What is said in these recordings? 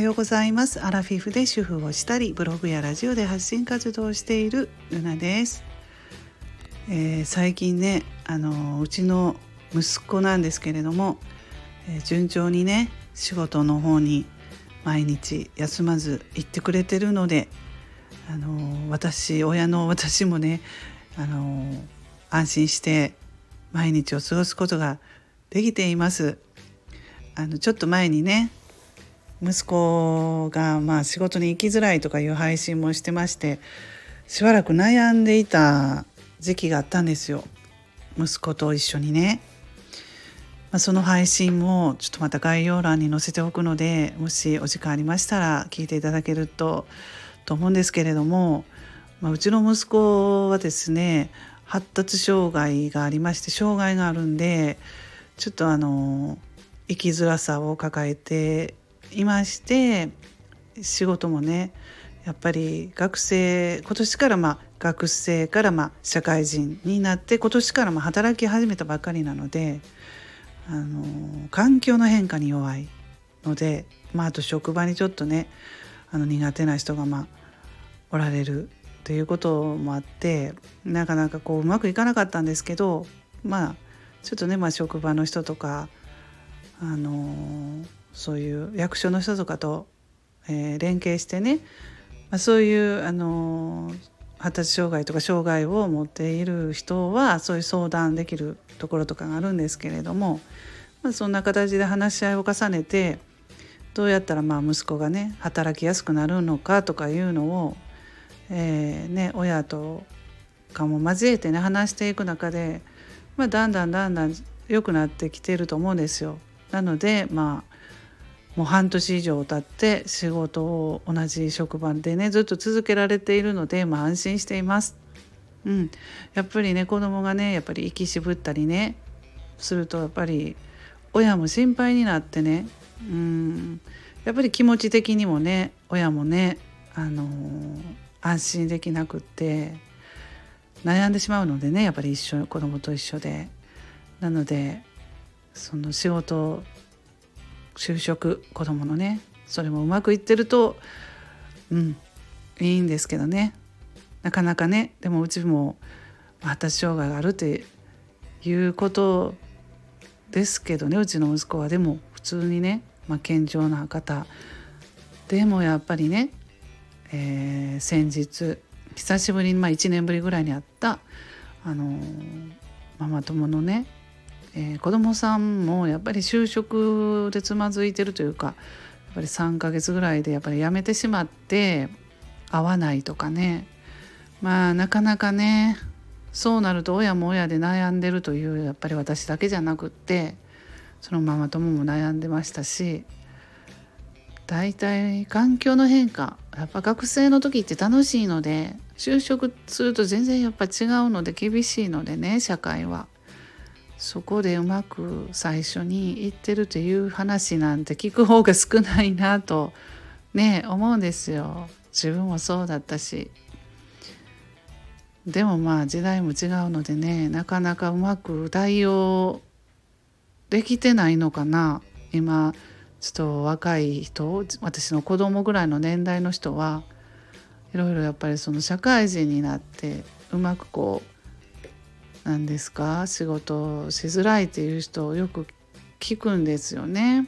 ようございます。アラフィフで主婦をしたりブログやラジオで発信活動をしているルナです、えー、最近ねあのうちの息子なんですけれども、えー、順調にね仕事の方に毎日休まず行ってくれてるのであの私親の私もねあの安心して毎日を過ごすことができています。あのちょっと前にね息子がまあ仕事に行きづらいとかいう配信もしてましてしばらく悩んでいた時期があったんですよ。息子と一緒にね、まあ、その配信もちょっとまた概要欄に載せておくのでもしお時間ありましたら聞いていただけるとと思うんですけれども、まあ、うちの息子はですね発達障害がありまして障害があるんでちょっとあの生きづらさを抱えていまして仕事もねやっぱり学生今年からまあ学生からまあ社会人になって今年からまあ働き始めたばっかりなのであの環境の変化に弱いので、まあ、あと職場にちょっとねあの苦手な人がまあおられるということもあってなかなかこううまくいかなかったんですけどまあちょっとね、まあ、職場の人とかあのそういう役所の人とかと、えー、連携してね、まあ、そういうあの発達障害とか障害を持っている人はそういう相談できるところとかがあるんですけれども、まあ、そんな形で話し合いを重ねてどうやったらまあ息子がね働きやすくなるのかとかいうのを、えーね、親とかも交えてね話していく中で、まあ、だんだんだんだん良くなってきてると思うんですよ。なのでまあもう半年以上経って仕事を同じ職場でねずっと続けられているので、まあ、安心しています。うん、やっぱりね子供がねやっぱり息渋ったりねするとやっぱり親も心配になってねうんやっぱり気持ち的にもね親もね、あのー、安心できなくって悩んでしまうのでねやっぱり一緒子供と一緒で。なのでその仕事就職子供のねそれもうまくいってるとうんいいんですけどね。なかなかねでもうちも発達障害があるっていうことですけどねうちの息子はでも普通にね、まあ、健常な方。でもやっぱりね、えー、先日久しぶりに、まあ、1年ぶりぐらいに会ったあのー、ママ友のねえー、子どもさんもやっぱり就職でつまずいてるというかやっぱり3ヶ月ぐらいでやっぱり辞めてしまって会わないとかねまあなかなかねそうなると親も親で悩んでるというやっぱり私だけじゃなくってそのママ友も悩んでましたし大体環境の変化やっぱ学生の時って楽しいので就職すると全然やっぱ違うので厳しいのでね社会は。そこでうまく最初に言ってるという話なんて聞く方が少ないなとね思うんですよ。自分もそうだったし。でもまあ時代も違うのでねなかなかうまく対応できてないのかな。今ちょっと若い人私の子供ぐらいの年代の人はいろいろやっぱりその社会人になってうまくこう何ですか？仕事しづらいっていう人をよく聞くんですよね。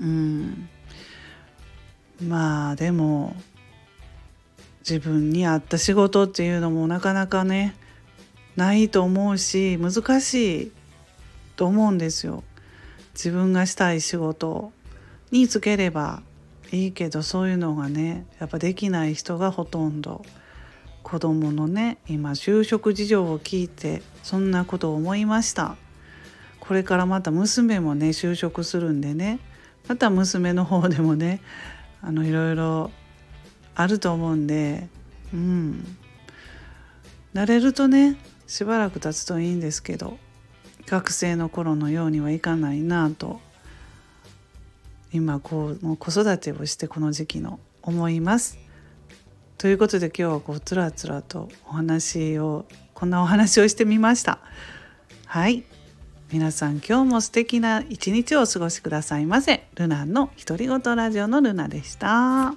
うん、まあでも自分に合った仕事っていうのもなかなかねないと思うし難しいと思うんですよ。自分がしたい仕事につければいいけどそういうのがねやっぱできない人がほとんど。子供のね今就職事情を聞いてそんなことを思いましたこれからまた娘もね就職するんでねまた娘の方でもねあのいろいろあると思うんでうん慣れるとねしばらく経つといいんですけど学生の頃のようにはいかないなと今こう子育てをしてこの時期の思います。ということで今日はこうつらつらとお話をこんなお話をしてみました。はい皆さん今日も素敵な一日をお過ごしくださいませルナの独り言ラジオのルナでした。